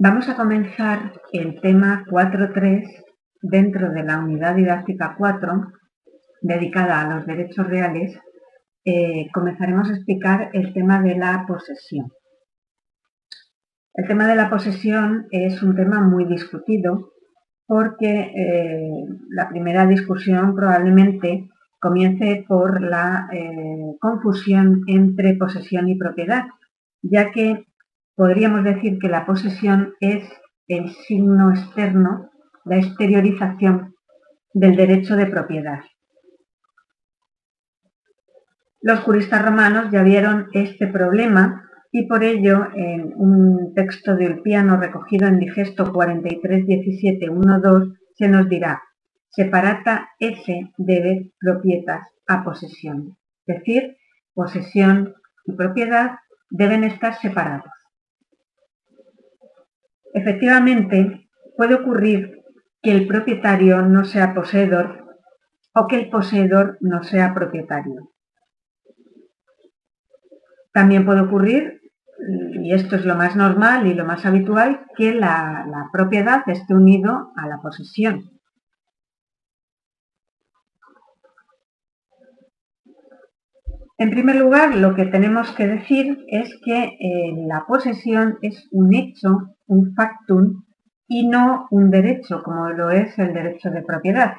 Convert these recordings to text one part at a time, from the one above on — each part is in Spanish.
Vamos a comenzar el tema 4.3 dentro de la unidad didáctica 4 dedicada a los derechos reales. Eh, comenzaremos a explicar el tema de la posesión. El tema de la posesión es un tema muy discutido porque eh, la primera discusión probablemente comience por la eh, confusión entre posesión y propiedad, ya que podríamos decir que la posesión es el signo externo, la exteriorización del derecho de propiedad. Los juristas romanos ya vieron este problema y por ello en un texto de Ulpiano recogido en Digesto 43.17.1.2 se nos dirá separata esse debe propietas a posesión, es decir, posesión y propiedad deben estar separados. Efectivamente, puede ocurrir que el propietario no sea poseedor o que el poseedor no sea propietario. También puede ocurrir, y esto es lo más normal y lo más habitual, que la, propiedad esté unido a la posesión. En primer lugar, lo que tenemos que decir es que eh, la posesión es un hecho un factum y no un derecho, como lo es el derecho de propiedad.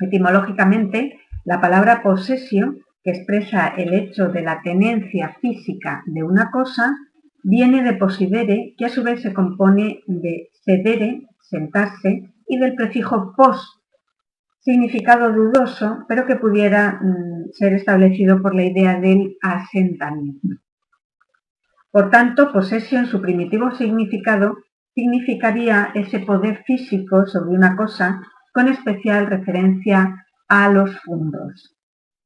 Etimológicamente, la palabra posesión, que expresa el hecho de la tenencia física de una cosa, viene de posidere, que a su vez se compone de sedere, sentarse, y del prefijo pos, significado dudoso, pero que pudiera mm, ser establecido por la idea del asentamiento. Por tanto, posesión, su primitivo significado, significaría ese poder físico sobre una cosa con especial referencia a los fundos.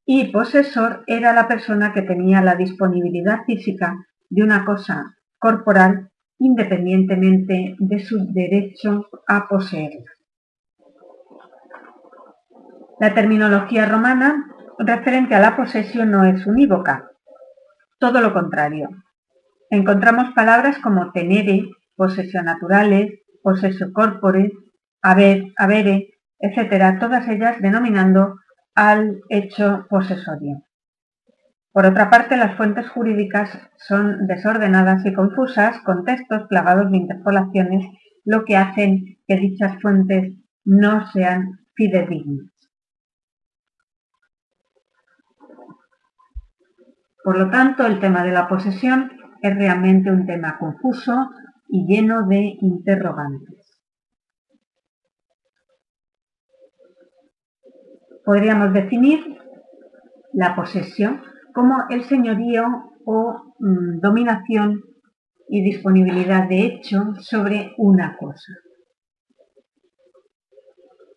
Y posesor era la persona que tenía la disponibilidad física de una cosa corporal independientemente de su derecho a poseerla. La terminología romana referente a la posesión no es unívoca, todo lo contrario encontramos palabras como tenere, posesión naturales, posesio corpore, haber, habere, etcétera, todas ellas denominando al hecho posesorio. Por otra parte, las fuentes jurídicas son desordenadas y confusas, con textos plagados de interpolaciones, lo que hacen que dichas fuentes no sean fidedignas. Por lo tanto, el tema de la posesión es realmente un tema confuso y lleno de interrogantes. Podríamos definir la posesión como el señorío o mm, dominación y disponibilidad de hecho sobre una cosa.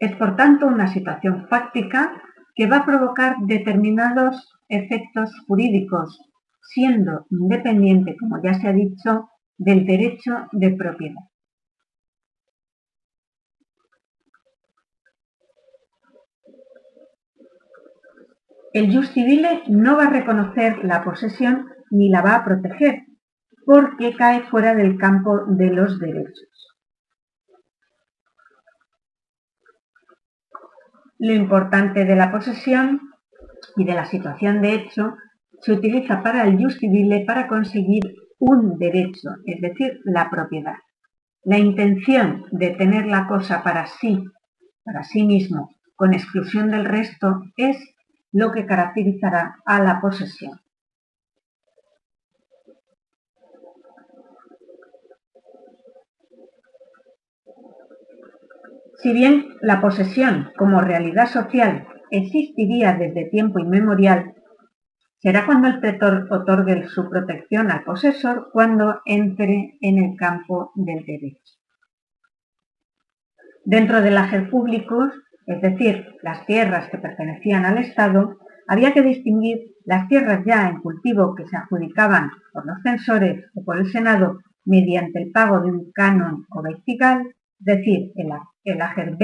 Es por tanto una situación fáctica que va a provocar determinados efectos jurídicos siendo independiente, como ya se ha dicho, del derecho de propiedad. El jus civile no va a reconocer la posesión ni la va a proteger, porque cae fuera del campo de los derechos. Lo importante de la posesión y de la situación de hecho se utiliza para el jus civile para conseguir un derecho, es decir, la propiedad. La intención de tener la cosa para sí, para sí mismo, con exclusión del resto, es lo que caracterizará a la posesión. Si bien la posesión como realidad social existiría desde tiempo inmemorial, Será cuando el pretor otorgue su protección al posesor cuando entre en el campo del derecho. Dentro del hacer públicos, es decir, las tierras que pertenecían al Estado, había que distinguir las tierras ya en cultivo que se adjudicaban por los censores o por el Senado mediante el pago de un canon o vectical, es decir, el, el ager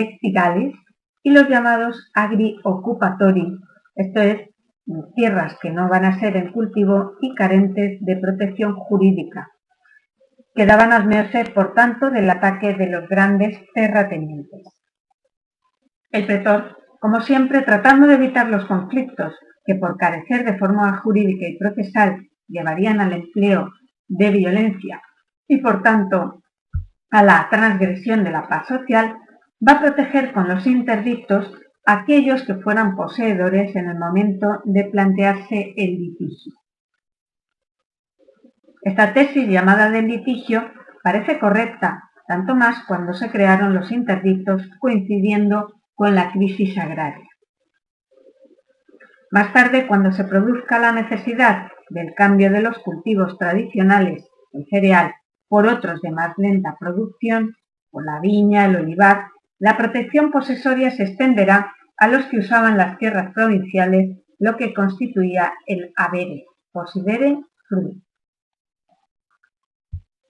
y los llamados agri occupatori, esto es, tierras que no van a ser en cultivo y carentes de protección jurídica. quedaban a merced, por tanto, del ataque de los grandes terratenientes. El pretor, como siempre, tratando de evitar los conflictos que por carecer de forma jurídica y procesal llevarían al empleo de violencia y por tanto a la transgresión de la paz social, va a proteger con los interdictos aquellos que fueran poseedores en el momento de plantearse el litigio. Esta tesis llamada del litigio parece correcta, tanto más cuando se crearon los interdictos coincidiendo con la crisis agraria. Más tarde, cuando se produzca la necesidad del cambio de los cultivos tradicionales, el cereal, por otros de más lenta producción, por la viña, el olivar, la protección posesoria se extenderá a los que usaban las tierras provinciales, lo que constituía el avere, posidere frui.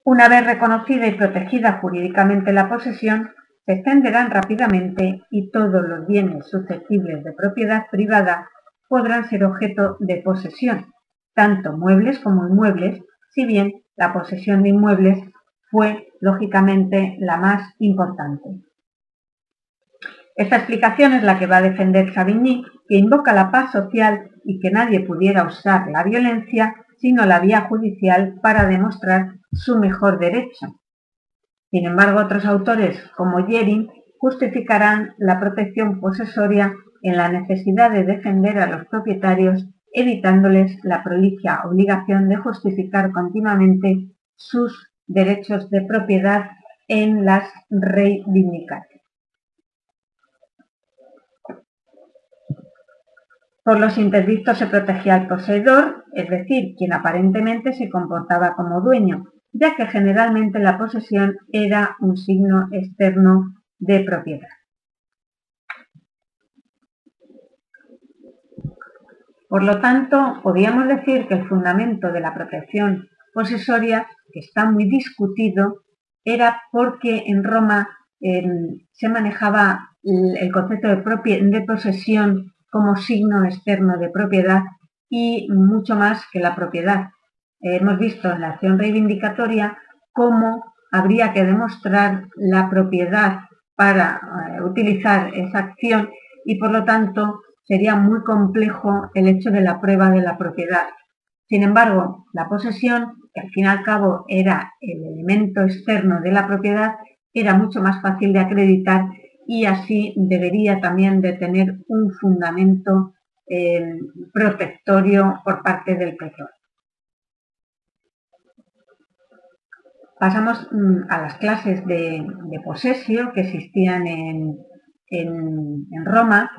Una vez reconocida y protegida jurídicamente la posesión, se extenderán rápidamente y todos los bienes susceptibles de propiedad privada podrán ser objeto de posesión, tanto muebles como inmuebles, si bien la posesión de inmuebles fue, lógicamente, la más importante. Esta explicación es la que va a defender Savigny, que invoca la paz social y que nadie pudiera usar la violencia sino la vía judicial para demostrar su mejor derecho. Sin embargo, otros autores, como Yering, justificarán la protección posesoria en la necesidad de defender a los propietarios, evitándoles la prolija obligación de justificar continuamente sus derechos de propiedad en las reivindicaciones. Por los interdictos se protegía al poseedor, es decir, quien aparentemente se comportaba como dueño, ya que generalmente la posesión era un signo externo de propiedad. Por lo tanto, podríamos decir que el fundamento de la protección posesoria, que está muy discutido, era porque en Roma em, se manejaba el, concepto de posesión como signo externo de propiedad y mucho más que la propiedad. hemos visto en la acción reivindicatoria cómo habría que demostrar la propiedad para eh, utilizar esa acción y por lo tanto sería muy complejo el hecho de la prueba de la propiedad. Sin embargo, la posesión, que al fin y al cabo era el elemento externo de la propiedad, era mucho más fácil de acreditar y así debería también de tener un fundamento eh, protectorio por parte del petróleo. Pasamos mm, a las clases de, posesio que existían en, Roma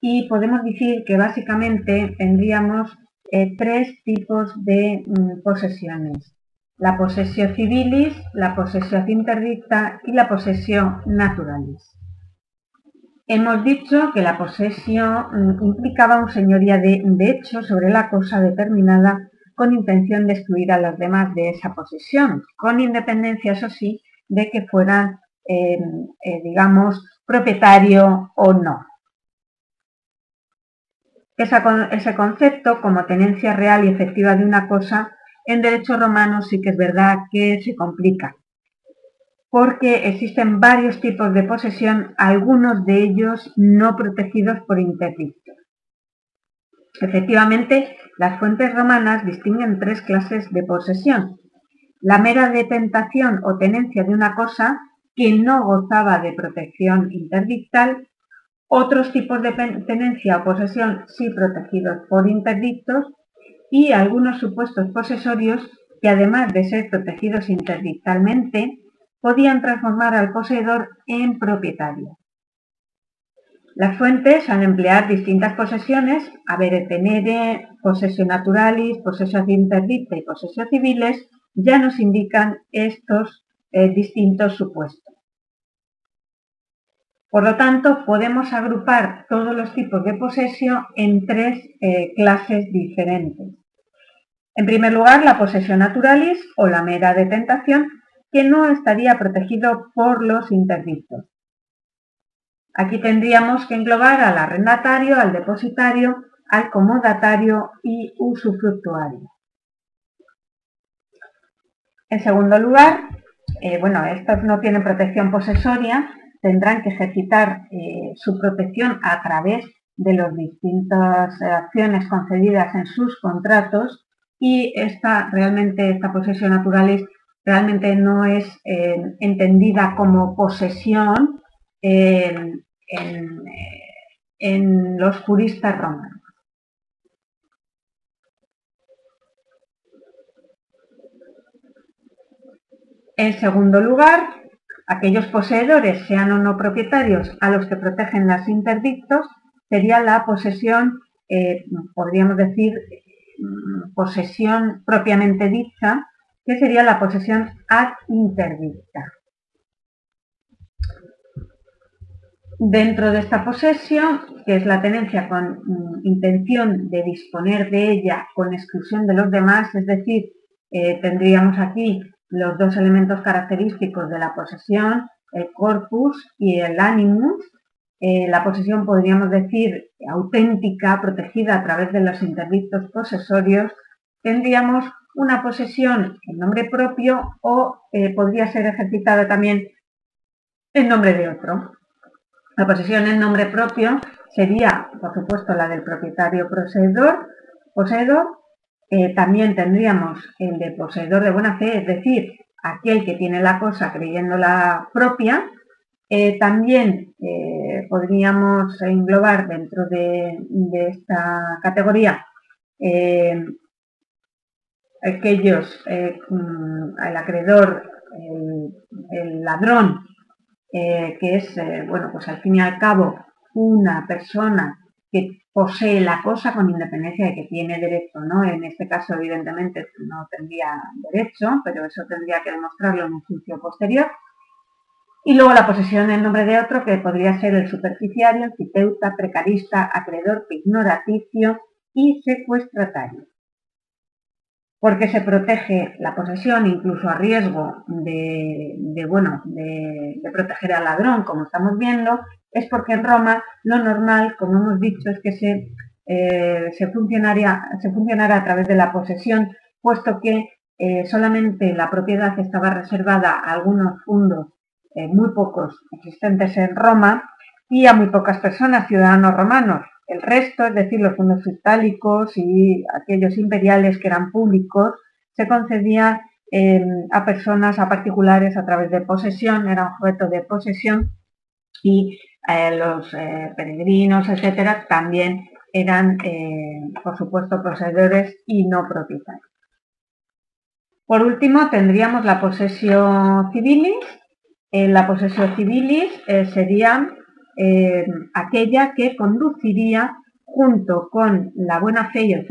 y podemos decir que básicamente tendríamos eh, tres tipos de mm, posesiones. La posesión civilis, la posesión interdicta y la posesión naturalis. Hemos dicho que la posesión mm, implicaba un señoría de, hecho sobre la cosa determinada con intención de excluir a los demás de esa posesión, con independencia, eso sí, de que fueran, em, eh, digamos, propietario o no. ese concepto, como tenencia real y efectiva de una cosa, en derecho romano sí que es verdad que se complica porque existen varios tipos de posesión, algunos de ellos no protegidos por interdictos. Efectivamente, las fuentes romanas distinguen tres clases de posesión. La mera detentación o tenencia de una cosa que no gozaba de protección interdictal, otros tipos de tenencia o posesión sí protegidos por interdictos y algunos supuestos posesorios que además de ser protegidos interdictalmente, podían transformar al poseedor en propietario. Las fuentes, al emplear distintas posesiones, avere tenere, posesión naturalis, posesión interdicta y posesión civiles, ya nos indican estos eh, distintos supuestos. Por lo tanto, podemos agrupar todos los tipos de posesión en tres eh, clases diferentes. En primer lugar, la posesión naturalis o la mera detentación, que no estaría protegido por los interdictos. Aquí tendríamos que englobar al arrendatario, al depositario, al comodatario y usufructuario. En segundo lugar, eh, bueno, estos no tienen protección posesoria, tendrán que ejercitar eh, su protección a través de las distintas acciones concedidas en sus contratos y esta realmente esta posesión naturalis realmente no es eh, entendida como posesión en, en los juristas romanos. En segundo lugar, aquellos poseedores, sean o no propietarios, a los que protegen las interdictos, sería la posesión, eh, podríamos decir, mm, posesión propiamente dicha, que sería la posesión ad interdicta. Dentro de esta posesión, que es la tenencia con mm, intención de disponer de ella con exclusión de los demás, es decir, eh, tendríamos aquí los dos elementos característicos de la posesión, el corpus y el animus. Eh, la posesión podríamos decir auténtica, protegida a través de los interdictos posesorios. Tendríamos una posesión en nombre propio o eh, podría ser ejercitada también en nombre de otro. La posesión en nombre propio sería, por supuesto, la del propietario poseedor, poseedor eh, también tendríamos el de poseedor de buena fe, es decir, aquel que tiene la cosa creyéndola propia. Eh, también podríamos englobar dentro de, esta categoría aquellos, mm, el acreedor, el, el ladrón, que es, bueno, pues al fin y al cabo, una persona que posee la cosa con independencia de que tiene derecho, ¿no? En este caso, evidentemente, no tendría derecho, pero eso tendría que demostrarlo en un juicio posterior. Y luego la posesión en nombre de otro, que podría ser el superficiario, citeuta, precarista, acreedor, ignoraticio y secuestratario. Porque se protege la posesión incluso a riesgo de, bueno, de proteger al ladrón, como estamos viendo, es porque en Roma lo normal, como hemos dicho, es que se, eh, se, funcionara, a través de la posesión, puesto que eh, solamente la propiedad estaba reservada a algunos fondos, eh, muy pocos existentes en Roma, y a muy pocas personas, ciudadanos romanos. El resto, es decir, los fondos itálicos y aquellos imperiales que eran públicos, se concedía a personas, a particulares, a través de posesión, era objeto de posesión y eh, los eh, peregrinos, etcétera, también eran, eh, por supuesto, poseedores y no propietarios. Por último, tendríamos la posesión civilis. la posesión civilis sería aquella que conduciría junto con la buena fe y el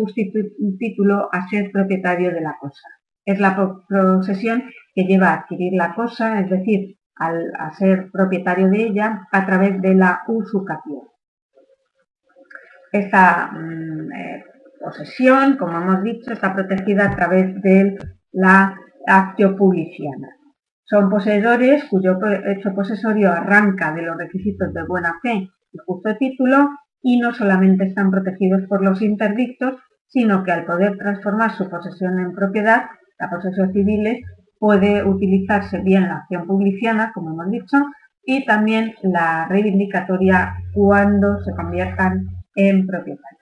título a ser propietario de la cosa. Es la posesión que lleva a adquirir la cosa, es decir, al, a ser propietario de ella a través de la usucación. Esta mm, eh, posesión, como hemos dicho, está protegida a través de la actio publiciana. Son poseedores cuyo hecho posesorio arranca de los requisitos de buena fe y justo título y no solamente están protegidos por los interdictos, sino que al poder transformar su posesión en propiedad, la posesión civil puede utilizarse bien la acción publiciana, como hemos dicho, y también la reivindicatoria cuando se conviertan en propietarios.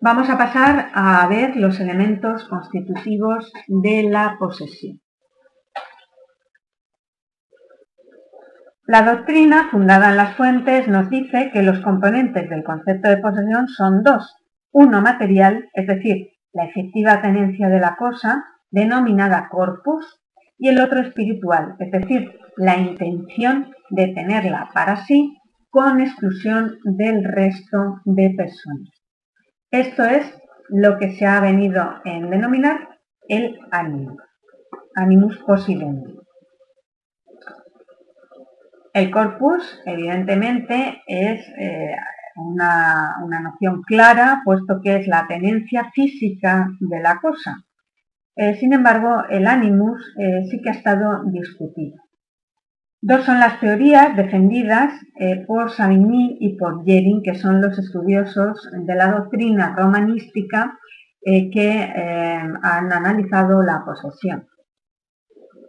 Vamos a pasar a ver los elementos constitutivos de la posesión. La doctrina, fundada en las fuentes, nos dice que los componentes del concepto de posesión son dos. Uno material, es decir, la efectiva tenencia de la cosa, denominada corpus, y el otro espiritual, es decir, la intención de tenerla para sí con exclusión del resto de personas. Esto es lo que se ha venido en denominar el ánimo, animus possidendi. El corpus, evidentemente, es eh, una, noción clara, puesto que es la tenencia física de la cosa. Eh, sin embargo, el animus eh, sí que ha estado discutido. Dos son las teorías defendidas eh, por Savigny y por Jering, que son los estudiosos de la doctrina romanística que han analizado la posesión.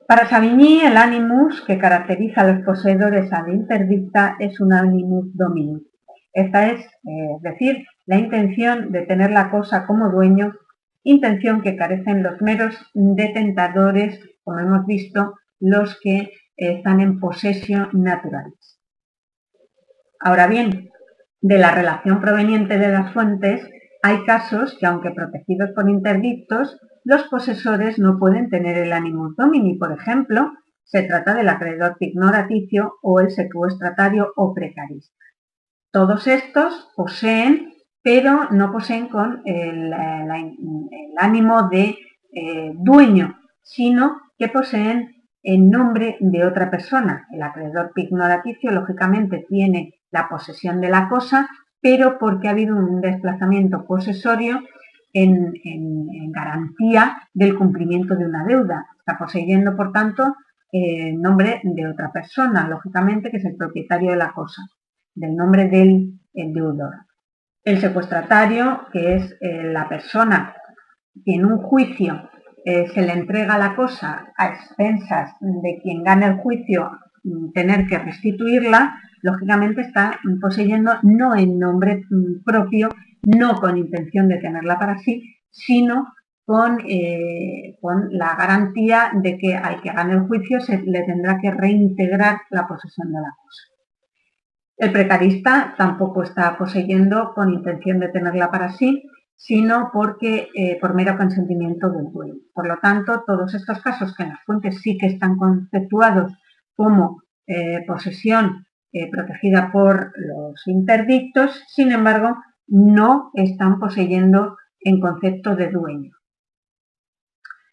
Para Savigny, el animus que caracteriza a los poseedores ad interdicta es un animus domini. Esta es, es decir, la intención de tener la cosa como dueño intención que carecen los meros detentadores, como hemos visto, los que están en posesión naturales. Ahora bien, de la relación proveniente de las fuentes, hay casos que, aunque protegidos por interdictos, los posesores no pueden tener el ánimo domini. Por ejemplo, se trata del acreedor ignoraticio o el secuestratario o precarista. Todos estos poseen pero no poseen con el, ánimo de eh, dueño, sino que poseen en nombre de otra persona. El acreedor pignoraticio, lógicamente, tiene la posesión de la cosa, pero porque ha habido un desplazamiento posesorio en, garantía del cumplimiento de una deuda. Está poseyendo, por tanto, en nombre de otra persona, lógicamente, que es el propietario de la cosa, del nombre del deudor. El secuestratario, que es eh, la persona que en un juicio eh, se le entrega la cosa a expensas de quien gane el juicio mm, tener que restituirla, lógicamente está poseyendo no en nombre mm, propio, no con intención de tenerla para sí, sino con, eh, con, la garantía de que al que gane el juicio se le tendrá que reintegrar la posesión de la cosa. El precarista tampoco está poseyendo con intención de tenerla para sí, sino porque eh, por mero consentimiento del dueño. Por lo tanto, todos estos casos que en las fuentes sí que están conceptuados como eh, posesión eh, protegida por los interdictos, sin embargo, no están poseyendo en concepto de dueño.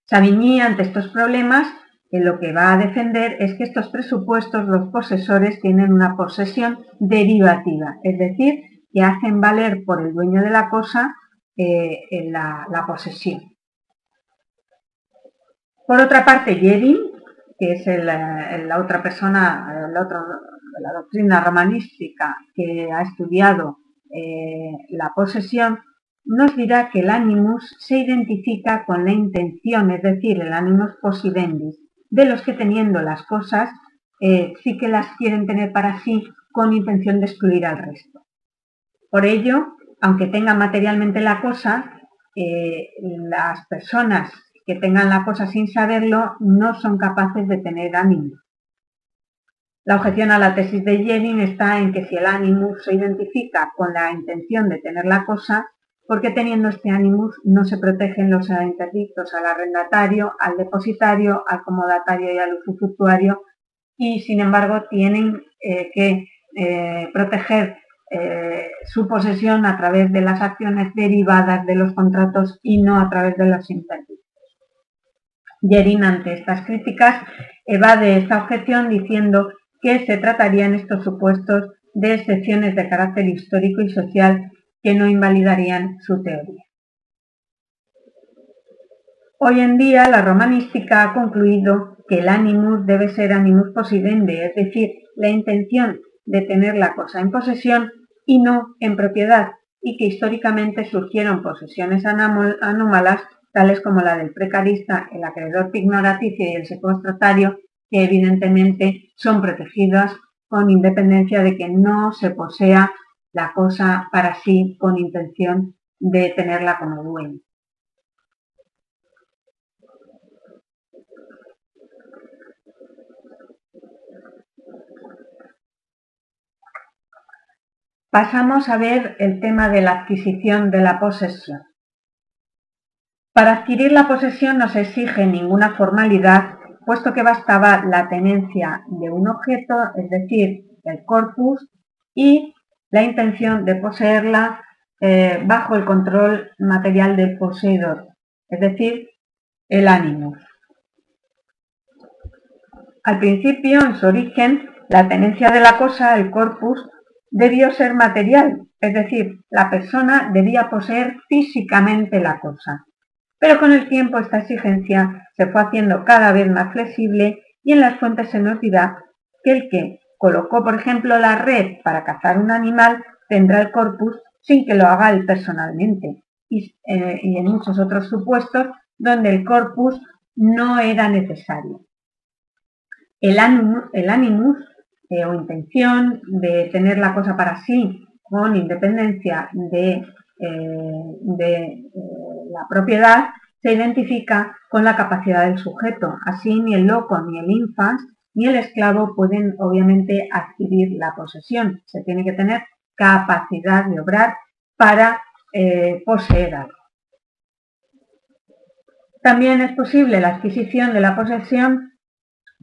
Savigny, ante estos problemas, lo que va a defender es que estos presupuestos los posesores tienen una posesión derivativa, es decir, que hacen valer por el dueño de la cosa eh, la, posesión. Por otra parte, Jering, que es la otra persona, la doctrina romanística que ha estudiado eh, la posesión, nos dirá que el animus se identifica con la intención, es decir, el animus possidendi, de los que teniendo las cosas eh, sí que las quieren tener para sí con intención de excluir al resto. Por ello, aunque tengan materialmente la cosa, eh, las personas que tengan la cosa sin saberlo no son capaces de tener ánimo. La objeción a la tesis de Jennings está en que si el ánimo se identifica con la intención de tener la cosa, porque teniendo este ánimos no se protegen los interdictos al arrendatario, al depositario, al comodatario y al usufructuario y sin embargo tienen eh, que eh, proteger eh, su posesión a través de las acciones derivadas de los contratos y no a través de los interdictos. Yerin ante estas críticas evade esta objeción diciendo que se trataría en estos supuestos de excepciones de carácter histórico y social que no invalidarían su teoría. Hoy en día la romanística ha concluido que el animus debe ser animus possidendi, es decir, la intención de tener la cosa en posesión y no en propiedad, y que históricamente surgieron posesiones anómalas tales como la del precarista, el acreedor pignoraticio y el secuestratario, que evidentemente son protegidas con independencia de que no se posea la cosa para sí con intención de tenerla como dueño. Pasamos a ver el tema de la adquisición de la posesión. Para adquirir la posesión no se exige ninguna formalidad, puesto que bastaba la tenencia de un objeto, es decir, el corpus, y la intención de poseerla eh, bajo el control material del poseedor, es decir, el ánimo. Al principio, en su origen, la tenencia de la cosa, el corpus, debió ser material, es decir, la persona debía poseer físicamente la cosa. Pero con el tiempo esta exigencia se fue haciendo cada vez más flexible y en las fuentes se nos dirá que el que colocó, por ejemplo, la red para cazar un animal tendrá el corpus sin que lo haga él personalmente. Y, eh, en muchos otros supuestos donde el corpus no era necesario. El, animus eh, o intención de tener la cosa para sí con independencia de, eh, de la propiedad se identifica con la capacidad del sujeto. Así ni el loco ni el infans ni el esclavo pueden obviamente adquirir la posesión. Se tiene que tener capacidad de obrar para eh, poseer algo. También es posible la adquisición de la posesión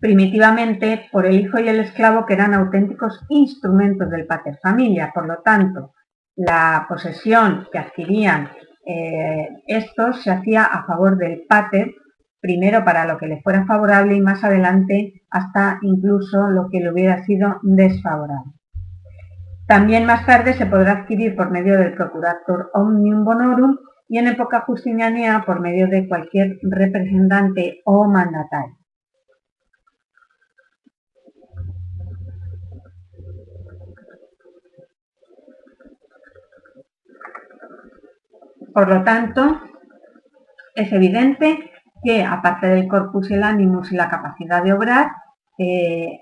primitivamente por el hijo y el esclavo que eran auténticos instrumentos del pater familia. Por lo tanto, la posesión que adquirían eh, estos se hacía a favor del pater, primero para lo que le fuera favorable y más adelante hasta incluso lo que le hubiera sido desfavorable. También más tarde se podrá adquirir por medio del Procurator Omnium Bonorum y en época justiniana por medio de cualquier representante o mandatario. Por lo tanto, es evidente que aparte del corpus, el animus y la capacidad de obrar, eh,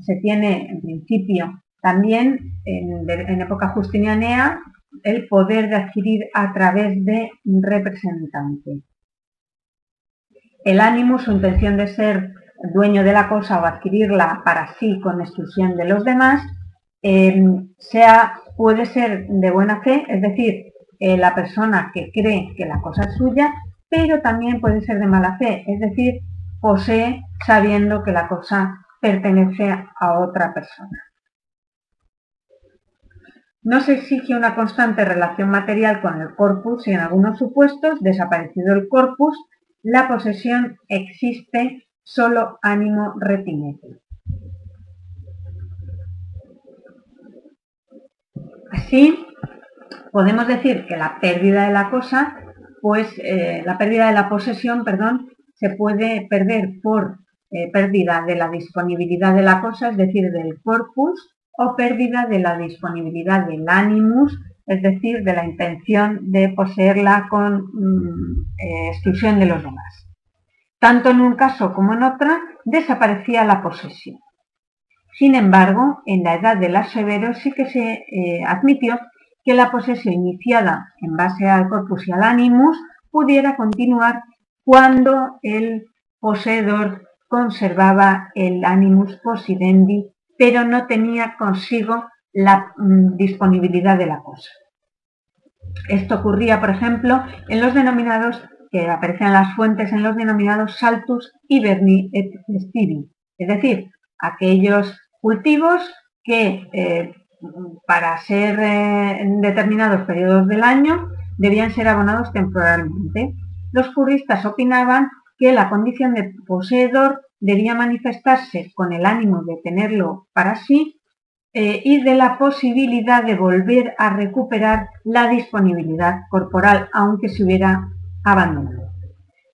se tiene en principio también en, época justinianea el poder de adquirir a través de representante. El animus, su intención de ser dueño de la cosa o adquirirla para sí con exclusión de los demás, eh, sea, puede ser de buena fe, es decir, eh, la persona que cree que la cosa es suya, pero también puede ser de mala fe, es decir, posee sabiendo que la cosa pertenece a otra persona. No se exige una constante relación material con el corpus y en algunos supuestos, desaparecido el corpus, la posesión existe solo ánimo retinete. Así, podemos decir que la pérdida de la cosa, pues eh, la pérdida de la posesión, perdón, se puede perder por eh, pérdida de la disponibilidad de la cosa, es decir, del corpus, o pérdida de la disponibilidad del animus, es decir, de la intención de poseerla con mm, eh, exclusión de los demás. Tanto en un caso como en otra, desaparecía la posesión. Sin embargo, en la edad de las severos sí que se admitió que la posesión iniciada en base al corpus y al animus pudiera continuar cuando el poseedor conservaba el animus possidendi, pero no tenía consigo la mm, disponibilidad de la cosa. Esto ocurría, por ejemplo, en los denominados, que aparecen en las fuentes, en los denominados saltus hiberni et festivi, es decir, aquellos cultivos que eh, para ser eh, en determinados periodos del año debían ser abonados temporalmente. Los juristas opinaban que la condición de poseedor debía manifestarse con el ánimo de tenerlo para sí eh, y de la posibilidad de volver a recuperar la disponibilidad corporal, aunque se hubiera abandonado.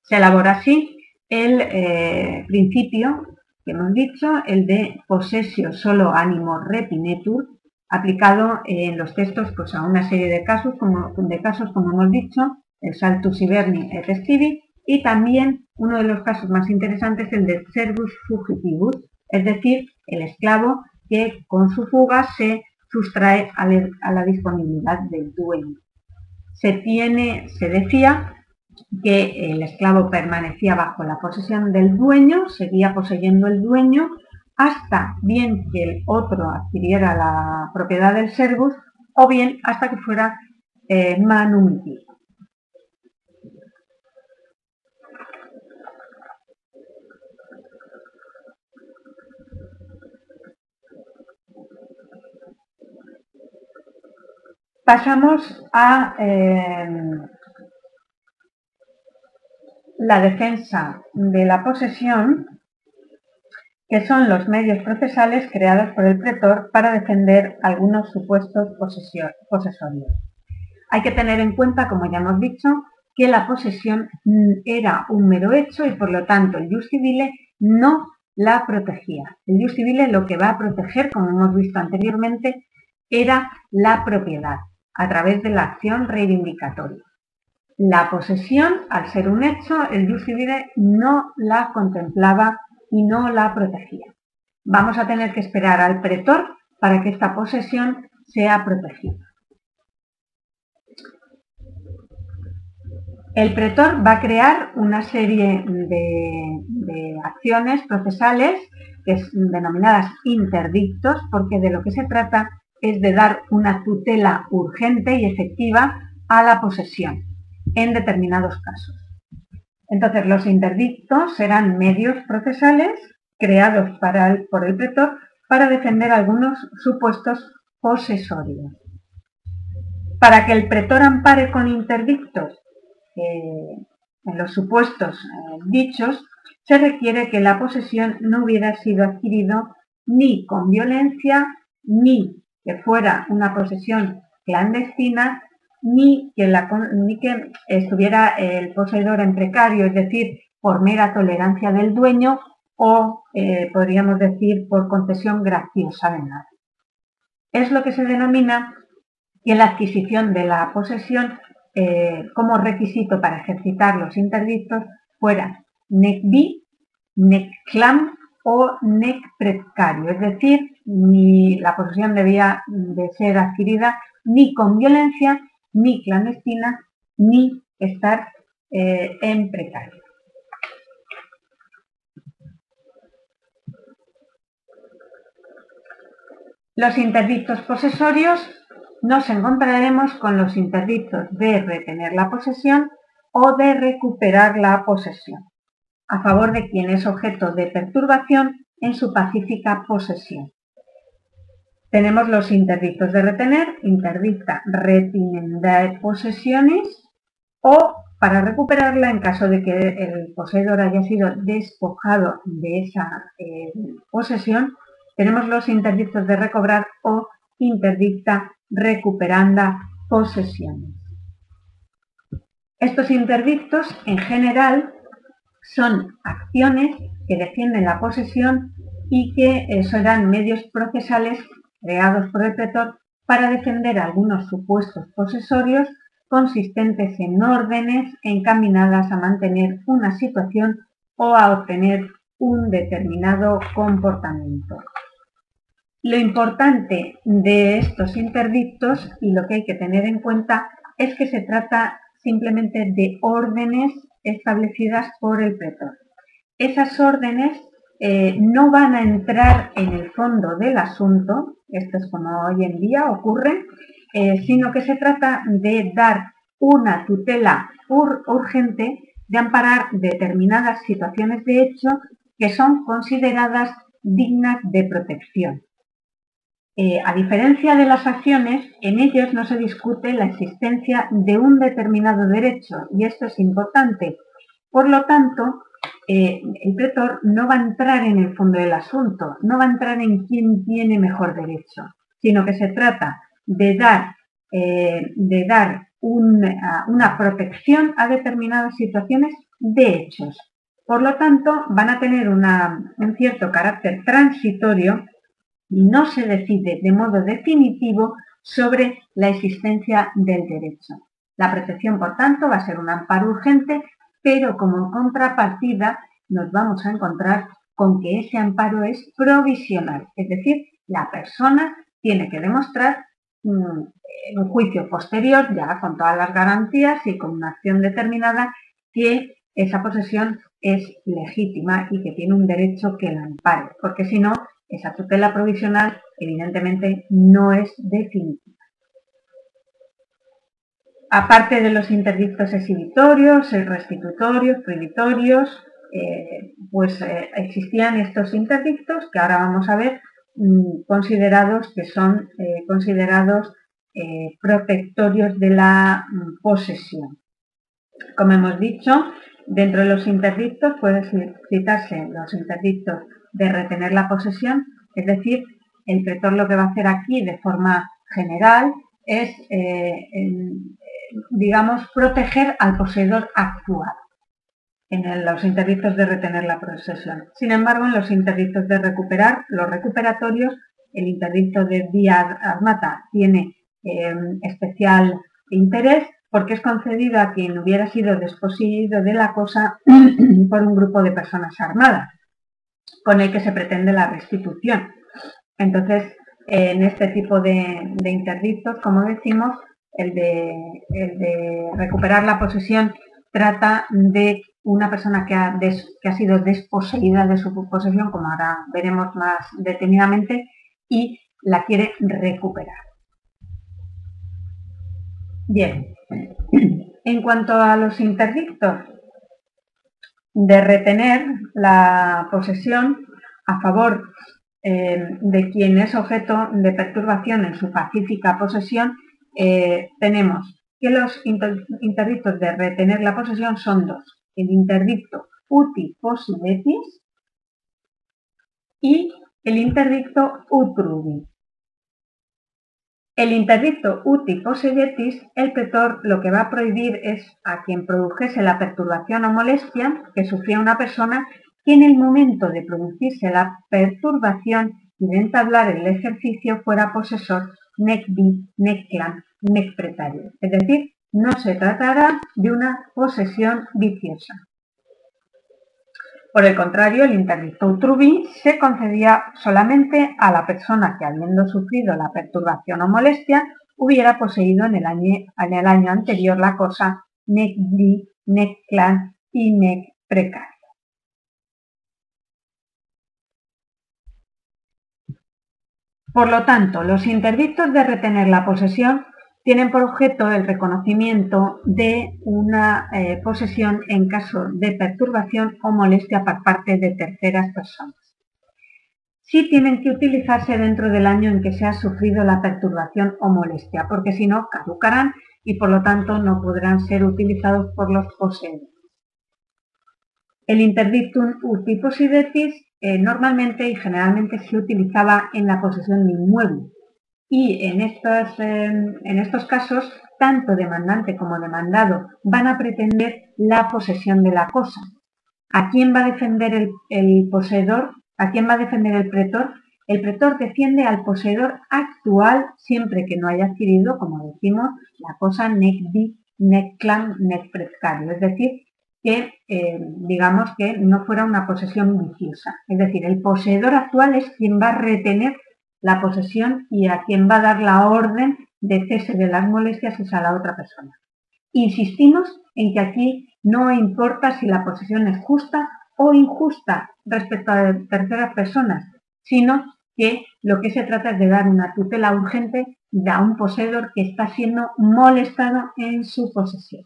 Se elabora así el eh, principio que hemos dicho, el de posesio solo ánimo repinetur, aplicado en los textos pues, a una serie de casos, como, de casos, como hemos dicho, el saltus hiberni et estivi, y también uno de los casos más interesantes, el de servus fugitivus, es decir, el esclavo que con su fuga se sustrae a la disponibilidad del dueño. Se, tiene, se decía que el esclavo permanecía bajo la posesión del dueño, seguía poseyendo el dueño hasta bien que el otro adquiriera la propiedad del servus o bien hasta que fuera eh. Pasamos a eh, la defensa de la posesión que son los medios procesales creados por el pretor para defender algunos supuestos posesorios. Hay que tener en cuenta, como ya hemos dicho, que la posesión mm, era un mero hecho y por lo tanto el jus civile no la protegía. El jus civile lo que va a proteger, como hemos visto anteriormente, era la propiedad a través de la acción reivindicatoria. La posesión, al ser un hecho, el jus civile no la contemplaba y no la protegía. Vamos a tener que esperar al pretor para que esta posesión sea protegida. El pretor va a crear una serie de, acciones procesales que denominadas interdictos, porque de lo que se trata es de dar una tutela urgente y efectiva a la posesión en determinados casos. Entonces, los interdictos serán medios procesales creados por el pretor para defender algunos supuestos posesorios. Para que el pretor ampare con interdictos eh, en los supuestos eh, dichos, se requiere que la posesión no hubiera sido adquirido ni con violencia, ni que fuera una posesión clandestina, ni que, ni que estuviera el poseedor en precario, es decir, por mera tolerancia del dueño o, eh, podríamos decir, por concesión graciosa de nada. Es lo que se denomina que la adquisición de la posesión eh, como requisito para ejercitar los interdictos fuera nec bi, nec clam o nec precario, es decir, ni la posesión debía de ser adquirida ni con violencia, ni clandestina, ni estar eh, en precario. Los interdictos posesorios nos encontraremos con los interdictos de retener la posesión o de recuperar la posesión, a favor de quien es objeto de perturbación en su pacífica posesión. Tenemos los interdictos de retener, interdicta retinendae posesiones o para recuperarla en caso de que el poseedor haya sido despojado de esa eh, posesión, tenemos los interdictos de recobrar o interdicta recuperanda posesiones. Estos interdictos en general son acciones que defienden la posesión y que eh, serán medios procesales creados por el pretor para defender algunos supuestos posesorios consistentes en órdenes encaminadas a mantener una situación o a obtener un determinado comportamiento. Lo importante de estos interdictos y lo que hay que tener en cuenta es que se trata simplemente de órdenes establecidas por el pretor. Esas órdenes eh, no van a entrar en el fondo del asunto, esto es como hoy en día ocurre, eh, sino que se trata de dar una tutela urgente de amparar determinadas situaciones de hecho que son consideradas dignas de protección. Eh, a diferencia de las acciones, en ellos no se discute la existencia de un determinado derecho y esto es importante. Por lo tanto, eh, el pretor no va a entrar en el fondo del asunto, no va a entrar en quién tiene mejor derecho, sino que se trata de dar, eh, de dar una protección a determinadas situaciones de hechos. Por lo tanto, van a tener un cierto carácter transitorio y no se decide de modo definitivo sobre la existencia del derecho. La protección, por tanto, va a ser un amparo urgente, pero como contrapartida nos vamos a encontrar con que ese amparo es provisional, es decir, la persona tiene que demostrar mm, en un juicio posterior, ya con todas las garantías y con una acción determinada, que esa posesión es legítima y que tiene un derecho que la ampare, porque si no, esa tutela provisional evidentemente no es definitiva. Aparte de los interdictos exhibitorios, restitutorios, prohibitorios, eh, pues eh, existían estos interdictos que ahora vamos a ver mm, considerados que son eh, considerados protectorios de la mm, posesión. Como hemos dicho, dentro de los interdictos pueden citarse los interdictos de retener la posesión, es decir, el pretor lo que va a hacer aquí de forma general es digamos, proteger al poseedor actual en los interdictos de retener la posesión. Sin embargo, en los interdictos de recuperar, los recuperatorios, el interdicto de vía armata tiene eh, especial interés porque es concedido a quien hubiera sido desposeído de la cosa por un grupo de personas armadas, con el que se pretende la restitución. Entonces, en este tipo de, interdictos, como decimos, el de, el de, recuperar la posesión trata de una persona que ha, que ha sido desposeída de su posesión, como ahora veremos más detenidamente, y la quiere recuperar. Bien, en cuanto a los interdictos de retener la posesión a favor eh, de quien es objeto de perturbación en su pacífica posesión, eh, tenemos que los interdictos de retener la posesión son dos. El interdicto uti possidetis y el interdicto utrubi. El interdicto uti poseyetis, el pretor lo que va a prohibir es a quien produjese la perturbación o molestia que sufría una persona que en el momento de producirse la perturbación y de entablar el ejercicio fuera posesor nec bi, nec clan, nec pretario. Es decir, no se tratará de una posesión viciosa. Por el contrario, el interdicto utrubi se concedía solamente a la persona que, habiendo sufrido la perturbación o molestia, hubiera poseído en el año, anterior la cosa nec di, nec clan y nec Por lo tanto, los interdictos de retener la posesión tienen por objeto el reconocimiento de una eh, posesión en caso de perturbación o molestia por parte de terceras personas. Sí tienen que utilizarse dentro del año en que se ha sufrido la perturbación o molestia, porque si no caducarán y por lo tanto no podrán ser utilizados por los poseedores. El interdictum uti eh, normalmente y generalmente se utilizaba en la posesión de inmueble, y en estos, em, en estos casos, tanto demandante como demandado van a pretender la posesión de la cosa. ¿A quién va a defender el, el poseedor? ¿A quién va a defender el pretor? El pretor defiende al poseedor actual siempre que no haya adquirido, como decimos, la cosa nec di, nec clan, nec precario. Es decir, que em, digamos que no fuera una posesión viciosa. Es decir, el poseedor actual es quien va a retener la posesión y a quien va a dar la orden de cese de las molestias es a la otra persona. Insistimos en que aquí no importa si la posesión es justa o injusta respecto a terceras personas, sino que lo que se trata es de dar una tutela urgente a un poseedor que está siendo molestado en su posesión.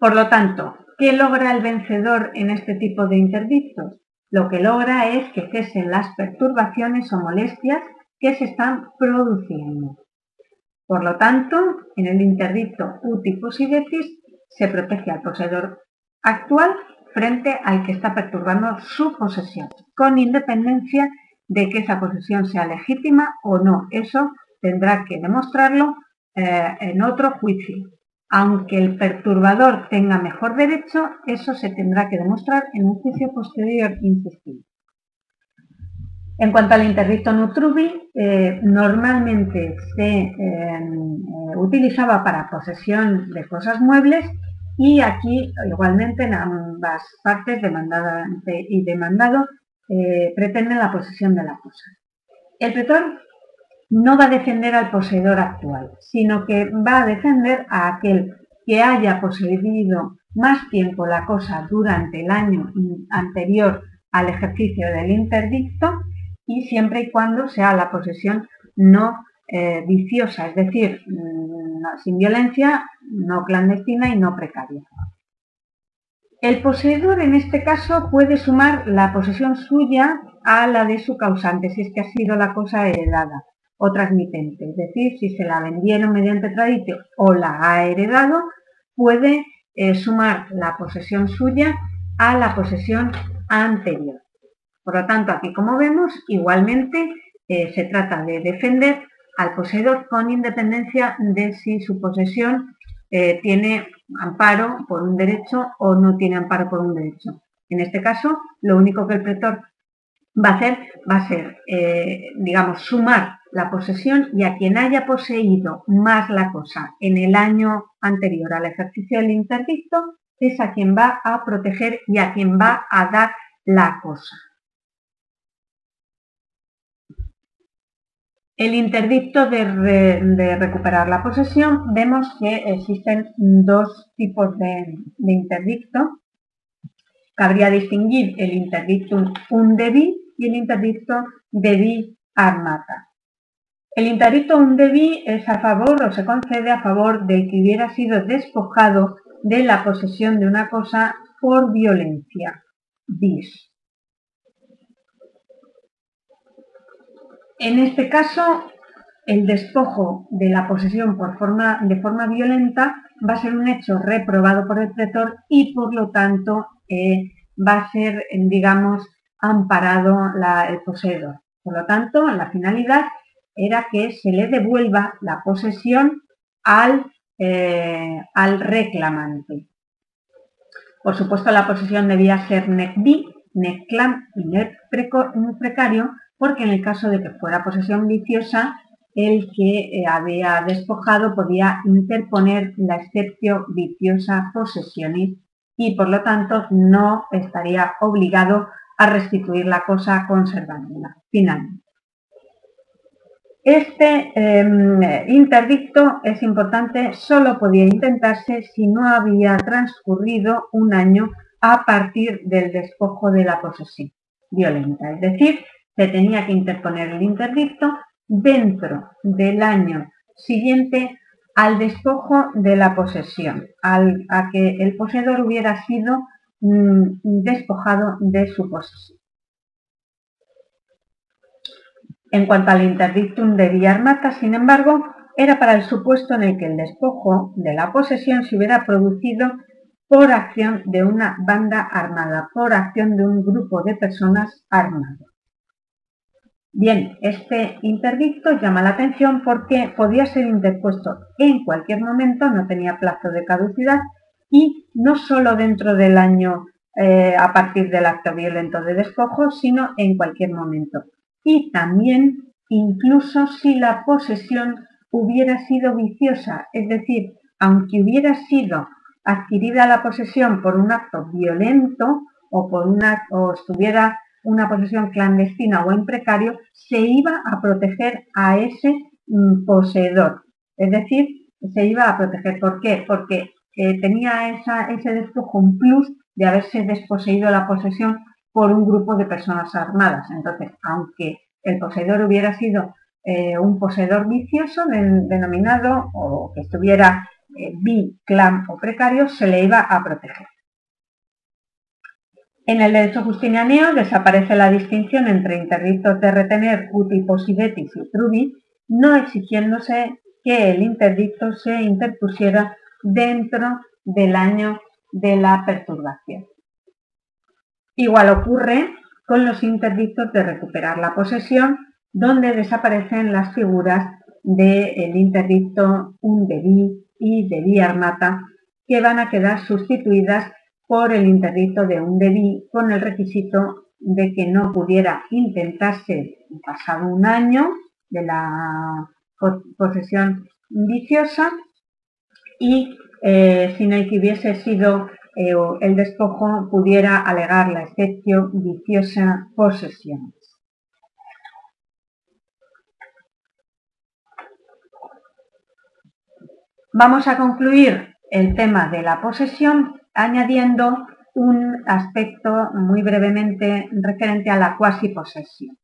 Por lo tanto, ¿qué logra el vencedor en este tipo de interdictos? lo que logra es que cesen las perturbaciones o molestias que se están produciendo. Por lo tanto, en el interdicto uti possidetis se protege al poseedor actual frente al que está perturbando su posesión, con independencia de que esa posesión sea legítima o no. Eso tendrá que demostrarlo eh, en otro juicio. Aunque el perturbador tenga mejor derecho, eso se tendrá que demostrar en un juicio posterior insistido. En cuanto al interdicto Nutrubi, eh, normalmente se em, eh, utilizaba para posesión de cosas muebles y aquí igualmente en ambas partes, demandante y demandado, eh, pretenden la posesión de la cosa. El pretor no va a defender al poseedor actual, sino que va a defender a aquel que haya poseído más tiempo la cosa durante el año anterior al ejercicio del interdicto y siempre y cuando sea la posesión no eh, viciosa, es decir, mm, sin violencia, no clandestina y no precaria. El poseedor en este caso puede sumar la posesión suya a la de su causante, si es que ha sido la cosa heredada o transmitente. Es decir, si se la vendieron mediante tradición o la ha heredado, puede eh, sumar la posesión suya a la posesión anterior. Por lo tanto, aquí como vemos, igualmente eh, se trata de defender al poseedor con independencia de si su posesión eh, tiene amparo por un derecho o no tiene amparo por un derecho. En este caso, lo único que el pretor va a hacer va a ser, digamos, sumar la posesión y a quien haya poseído más la cosa en el año anterior al ejercicio del interdicto, es a quien va a proteger y a quien va a dar la cosa. El interdicto de, recuperar la posesión, vemos que existen dos tipos de, interdicto. Cabría distinguir el interdictum undebi y el interdicto debi armata. El interdicto undebi es a favor o se concede a favor del que hubiera sido despojado de la posesión de una cosa por violencia. Bis. En este caso, el despojo de la posesión por forma, de forma violenta va a ser un hecho reprobado por el pretor y por lo tanto eh, va a ser, digamos, amparado el poseedor. Por lo tanto, la finalidad era que se le devuelva la posesión al, eh, al reclamante. Por supuesto, la posesión debía ser necbi, neclam y nec precario, porque en el caso de que fuera posesión viciosa, el que eh, había despojado podía interponer la excepción viciosa posesiones y por lo tanto no estaría obligado a restituir la cosa conservándola finalmente. Este em, interdicto es importante, solo podía intentarse si no había transcurrido un año a partir del despojo de la posesión violenta, es decir, se tenía que interponer el interdicto dentro del año siguiente al despojo de la posesión, al, a que el poseedor hubiera sido mm, despojado de su posesión. En cuanto al interdictum de Villarmata, sin embargo, era para el supuesto en el que el despojo de la posesión se hubiera producido por acción de una banda armada, por acción de un grupo de personas armadas. Bien, este interdicto llama la atención porque podía ser interpuesto en cualquier momento, no tenía plazo de caducidad y no solo dentro del año eh, a partir del acto violento de despojo, sino en cualquier momento. Y también incluso si la posesión hubiera sido viciosa, es decir, aunque hubiera sido adquirida la posesión por un acto violento o, por una, o estuviera una posesión clandestina o en precario, se iba a proteger a ese mm, poseedor. Es decir, se iba a proteger. ¿Por qué? Porque eh, tenía ese despojo un plus de haberse desposeído la posesión por un grupo de personas armadas. Entonces, aunque el poseedor hubiera sido eh, un poseedor vicioso denominado o que estuviera eh, bi, clan o precario, se le iba a proteger. En el derecho justinianeo desaparece la distinción entre interdictos de retener uti possidetis y trubi, no exigiéndose que el interdicto se interpusiera dentro del año de la perturbación. Igual ocurre con los interdictos de recuperar la posesión, donde desaparecen las figuras del interdicto un debi y debi armata, que van a quedar sustituidas por el interdicto de un debí con el requisito de que no pudiera intentarse pasado un año de la posesión viciosa y eh, sin el que hubiese sido el despojo pudiera alegar la excepción viciosa posesión. Vamos a concluir el tema de la posesión añadiendo un aspecto muy brevemente referente a la cuasi posesión.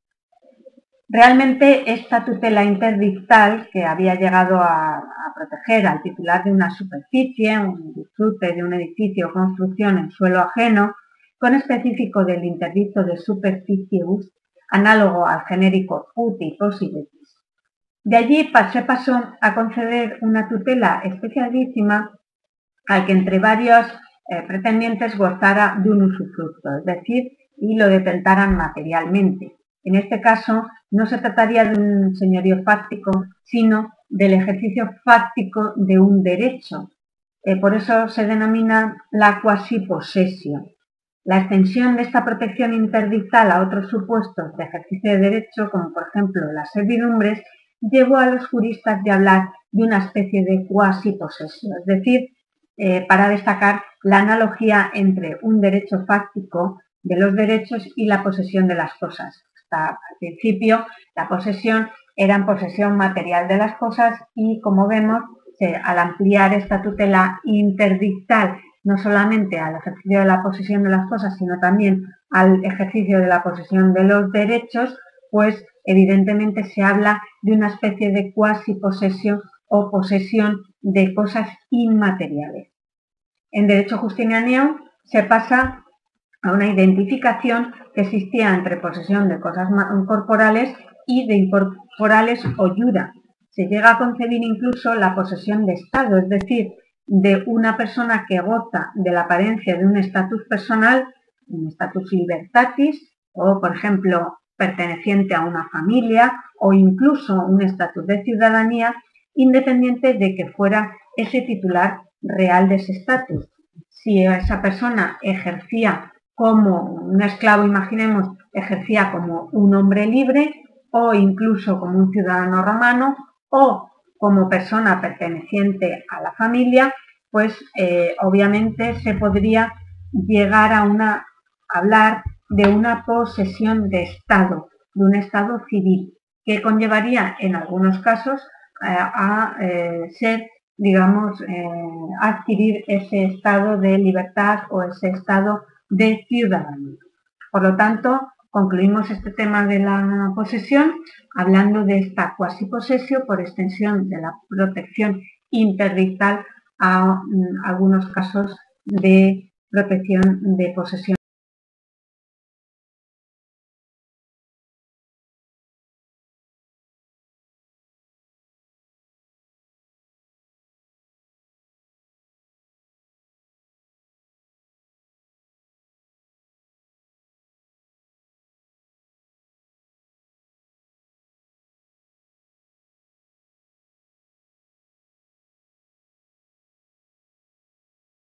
Realmente esta tutela interdictal que había llegado a, proteger al titular de una superficie, un disfrute de un edificio o construcción en suelo ajeno, con específico del interdicto de superficius, análogo al genérico uti possidetis. De allí se pasó a conceder una tutela especialísima al que entre varios eh, pretendientes gozara de un usufructo, es decir, y lo detentaran materialmente. En este caso, no se trataría de un señorío fáctico, sino del ejercicio fáctico de un derecho. Eh, por eso se denomina la cuasiposesión. La extensión de esta protección interdictal a otros supuestos de ejercicio de derecho, como por ejemplo las servidumbres, llevó a los juristas de hablar de una especie de cuasi-posesión, es decir, eh, para destacar la analogía entre un derecho fáctico de los derechos y la posesión de las cosas. Al principio la posesión era en posesión material de las cosas y como vemos, al ampliar esta tutela interdictal no solamente al ejercicio de la posesión de las cosas, sino también al ejercicio de la posesión de los derechos, pues evidentemente se habla de una especie de cuasi posesión o posesión de cosas inmateriales. En derecho justiniano se pasa a una identificación que existía entre posesión de cosas corporales y de incorporales o yura. Se llega a concebir incluso la posesión de Estado, es decir, de una persona que goza de la apariencia de un estatus personal, un estatus libertatis, o por ejemplo perteneciente a una familia o incluso un estatus de ciudadanía, independiente de que fuera ese titular real de ese estatus. Si esa persona ejercía como un esclavo, imaginemos, ejercía como un hombre libre o incluso como un ciudadano romano o como persona perteneciente a la familia, pues eh, obviamente se podría llegar a una, hablar de una posesión de Estado, de un Estado civil, que conllevaría en algunos casos eh, a eh, ser, digamos, adquirir ese estado de libertad o ese estado de ciudadanía. Por lo tanto, concluimos este tema de la posesión hablando de esta cuasi posesión por extensión de la protección interdictal a mm, algunos casos de protección de posesión